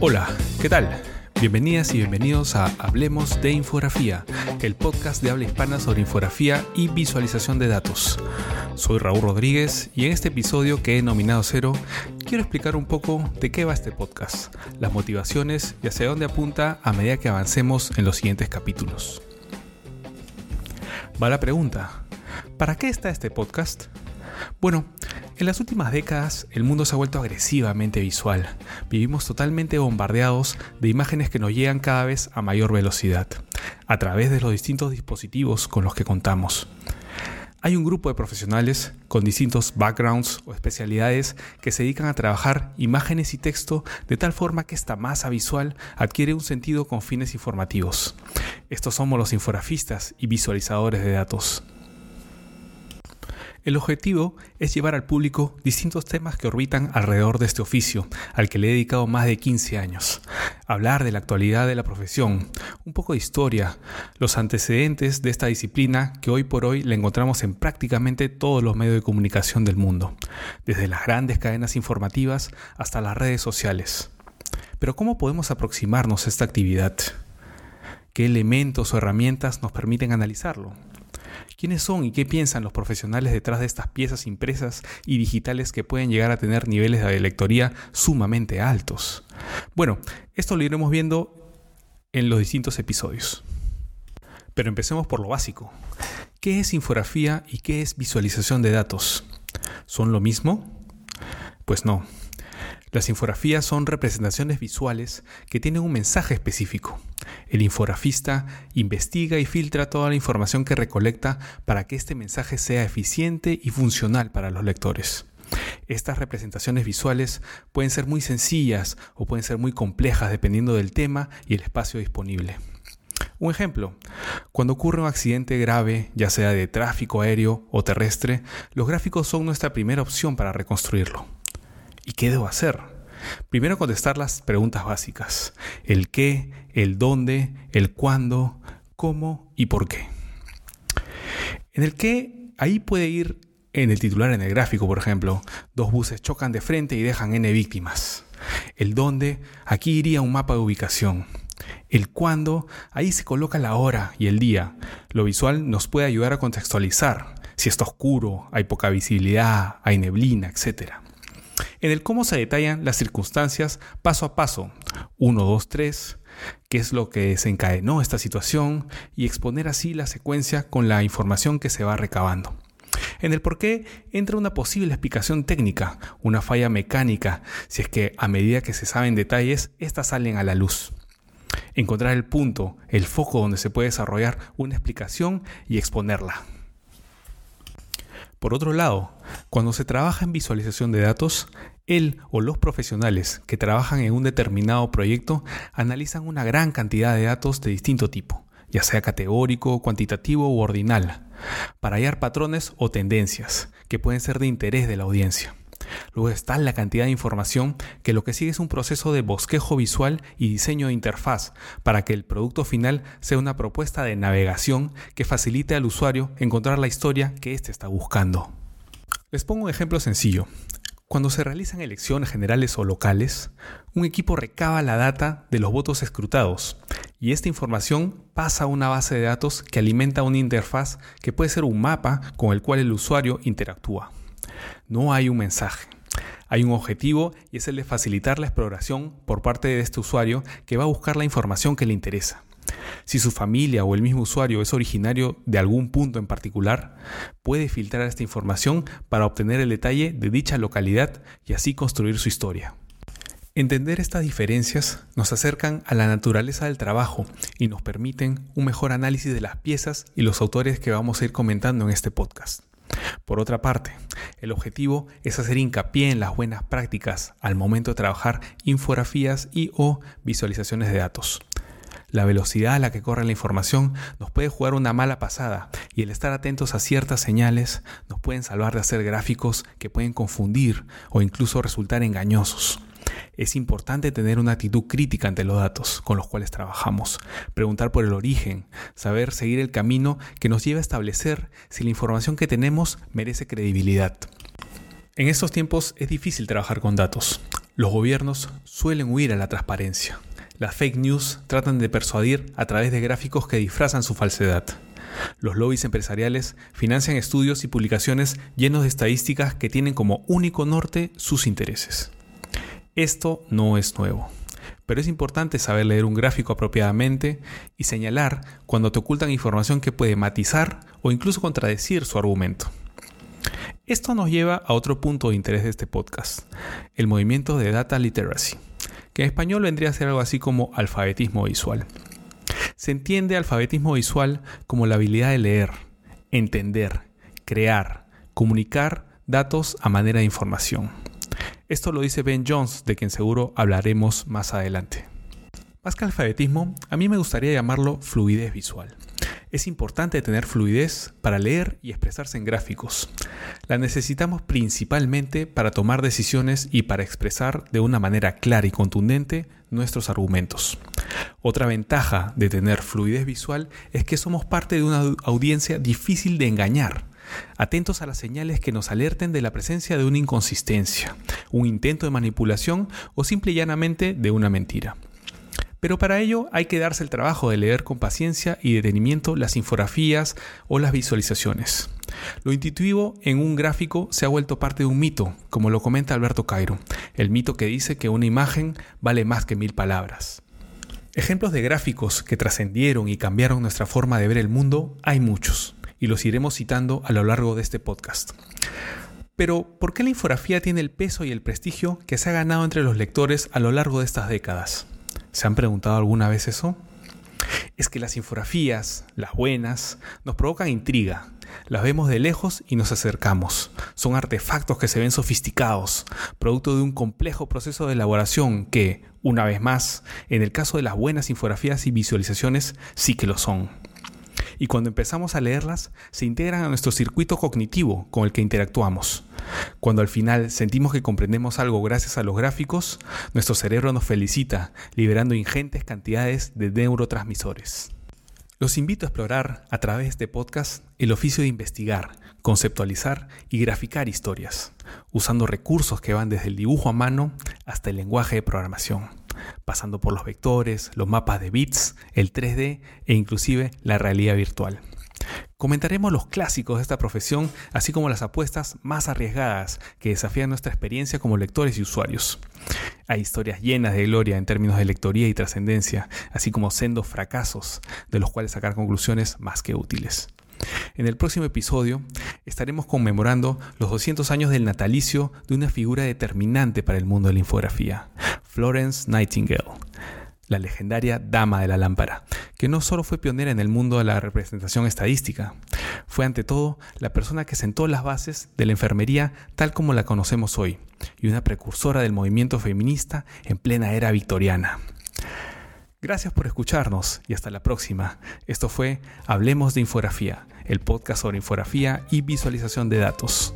Hola, ¿qué tal? Bienvenidas y bienvenidos a Hablemos de Infografía, el podcast de habla hispana sobre infografía y visualización de datos. Soy Raúl Rodríguez y en este episodio que he nominado Cero, quiero explicar un poco de qué va este podcast, las motivaciones y hacia dónde apunta a medida que avancemos en los siguientes capítulos. Va la pregunta, ¿para qué está este podcast? Bueno, en las últimas décadas el mundo se ha vuelto agresivamente visual. Vivimos totalmente bombardeados de imágenes que nos llegan cada vez a mayor velocidad, a través de los distintos dispositivos con los que contamos. Hay un grupo de profesionales con distintos backgrounds o especialidades que se dedican a trabajar imágenes y texto de tal forma que esta masa visual adquiere un sentido con fines informativos. Estos somos los infografistas y visualizadores de datos. El objetivo es llevar al público distintos temas que orbitan alrededor de este oficio, al que le he dedicado más de 15 años. Hablar de la actualidad de la profesión, un poco de historia, los antecedentes de esta disciplina que hoy por hoy la encontramos en prácticamente todos los medios de comunicación del mundo, desde las grandes cadenas informativas hasta las redes sociales. Pero ¿cómo podemos aproximarnos a esta actividad? ¿Qué elementos o herramientas nos permiten analizarlo? ¿Quiénes son y qué piensan los profesionales detrás de estas piezas impresas y digitales que pueden llegar a tener niveles de lectoría sumamente altos? Bueno, esto lo iremos viendo en los distintos episodios. Pero empecemos por lo básico. ¿Qué es infografía y qué es visualización de datos? ¿Son lo mismo? Pues no. Las infografías son representaciones visuales que tienen un mensaje específico. El infografista investiga y filtra toda la información que recolecta para que este mensaje sea eficiente y funcional para los lectores. Estas representaciones visuales pueden ser muy sencillas o pueden ser muy complejas dependiendo del tema y el espacio disponible. Un ejemplo, cuando ocurre un accidente grave, ya sea de tráfico aéreo o terrestre, los gráficos son nuestra primera opción para reconstruirlo. ¿Y qué debo hacer? Primero contestar las preguntas básicas. El qué, el dónde, el cuándo, cómo y por qué. En el qué, ahí puede ir en el titular en el gráfico, por ejemplo, dos buses chocan de frente y dejan n víctimas. El dónde, aquí iría un mapa de ubicación. El cuándo, ahí se coloca la hora y el día. Lo visual nos puede ayudar a contextualizar. Si está oscuro, hay poca visibilidad, hay neblina, etc en el cómo se detallan las circunstancias paso a paso, 1, 2, 3, qué es lo que desencadenó esta situación y exponer así la secuencia con la información que se va recabando. En el por qué entra una posible explicación técnica, una falla mecánica, si es que a medida que se saben detalles, éstas salen a la luz. Encontrar el punto, el foco donde se puede desarrollar una explicación y exponerla. Por otro lado, cuando se trabaja en visualización de datos, él o los profesionales que trabajan en un determinado proyecto analizan una gran cantidad de datos de distinto tipo, ya sea categórico, cuantitativo u ordinal, para hallar patrones o tendencias que pueden ser de interés de la audiencia. Luego está la cantidad de información que lo que sigue es un proceso de bosquejo visual y diseño de interfaz para que el producto final sea una propuesta de navegación que facilite al usuario encontrar la historia que éste está buscando. Les pongo un ejemplo sencillo. Cuando se realizan elecciones generales o locales, un equipo recaba la data de los votos escrutados y esta información pasa a una base de datos que alimenta una interfaz que puede ser un mapa con el cual el usuario interactúa. No hay un mensaje. Hay un objetivo y es el de facilitar la exploración por parte de este usuario que va a buscar la información que le interesa. Si su familia o el mismo usuario es originario de algún punto en particular, puede filtrar esta información para obtener el detalle de dicha localidad y así construir su historia. Entender estas diferencias nos acercan a la naturaleza del trabajo y nos permiten un mejor análisis de las piezas y los autores que vamos a ir comentando en este podcast. Por otra parte, el objetivo es hacer hincapié en las buenas prácticas al momento de trabajar infografías y o visualizaciones de datos. La velocidad a la que corre la información nos puede jugar una mala pasada y el estar atentos a ciertas señales nos pueden salvar de hacer gráficos que pueden confundir o incluso resultar engañosos. Es importante tener una actitud crítica ante los datos con los cuales trabajamos, preguntar por el origen, saber seguir el camino que nos lleva a establecer si la información que tenemos merece credibilidad. En estos tiempos es difícil trabajar con datos. Los gobiernos suelen huir a la transparencia. Las fake news tratan de persuadir a través de gráficos que disfrazan su falsedad. Los lobbies empresariales financian estudios y publicaciones llenos de estadísticas que tienen como único norte sus intereses. Esto no es nuevo, pero es importante saber leer un gráfico apropiadamente y señalar cuando te ocultan información que puede matizar o incluso contradecir su argumento. Esto nos lleva a otro punto de interés de este podcast, el movimiento de Data Literacy, en español vendría a ser algo así como alfabetismo visual. Se entiende alfabetismo visual como la habilidad de leer, entender, crear, comunicar datos a manera de información. Esto lo dice Ben Jones, de quien seguro hablaremos más adelante. Más que alfabetismo, a mí me gustaría llamarlo fluidez visual. Es importante tener fluidez para leer y expresarse en gráficos. La necesitamos principalmente para tomar decisiones y para expresar de una manera clara y contundente nuestros argumentos. Otra ventaja de tener fluidez visual es que somos parte de una audiencia difícil de engañar. Atentos a las señales que nos alerten de la presencia de una inconsistencia, un intento de manipulación o simple y llanamente de una mentira. Pero para ello hay que darse el trabajo de leer con paciencia y detenimiento las infografías o las visualizaciones. Lo intuitivo en un gráfico se ha vuelto parte de un mito, como lo comenta Alberto Cairo, el mito que dice que una imagen vale más que mil palabras. Ejemplos de gráficos que trascendieron y cambiaron nuestra forma de ver el mundo hay muchos, y los iremos citando a lo largo de este podcast. Pero, ¿por qué la infografía tiene el peso y el prestigio que se ha ganado entre los lectores a lo largo de estas décadas? ¿Se han preguntado alguna vez eso? Es que las infografías, las buenas, nos provocan intriga. Las vemos de lejos y nos acercamos. Son artefactos que se ven sofisticados, producto de un complejo proceso de elaboración que, una vez más, en el caso de las buenas infografías y visualizaciones, sí que lo son y cuando empezamos a leerlas se integran a nuestro circuito cognitivo con el que interactuamos. Cuando al final sentimos que comprendemos algo gracias a los gráficos, nuestro cerebro nos felicita, liberando ingentes cantidades de neurotransmisores. Los invito a explorar a través de este podcast el oficio de investigar, conceptualizar y graficar historias, usando recursos que van desde el dibujo a mano hasta el lenguaje de programación pasando por los vectores, los mapas de bits, el 3D e inclusive la realidad virtual. Comentaremos los clásicos de esta profesión, así como las apuestas más arriesgadas que desafían nuestra experiencia como lectores y usuarios. Hay historias llenas de gloria en términos de lectoría y trascendencia, así como sendos fracasos, de los cuales sacar conclusiones más que útiles. En el próximo episodio estaremos conmemorando los 200 años del natalicio de una figura determinante para el mundo de la infografía, Florence Nightingale, la legendaria Dama de la Lámpara, que no solo fue pionera en el mundo de la representación estadística, fue ante todo la persona que sentó las bases de la enfermería tal como la conocemos hoy, y una precursora del movimiento feminista en plena era victoriana. Gracias por escucharnos y hasta la próxima. Esto fue Hablemos de Infografía, el podcast sobre infografía y visualización de datos.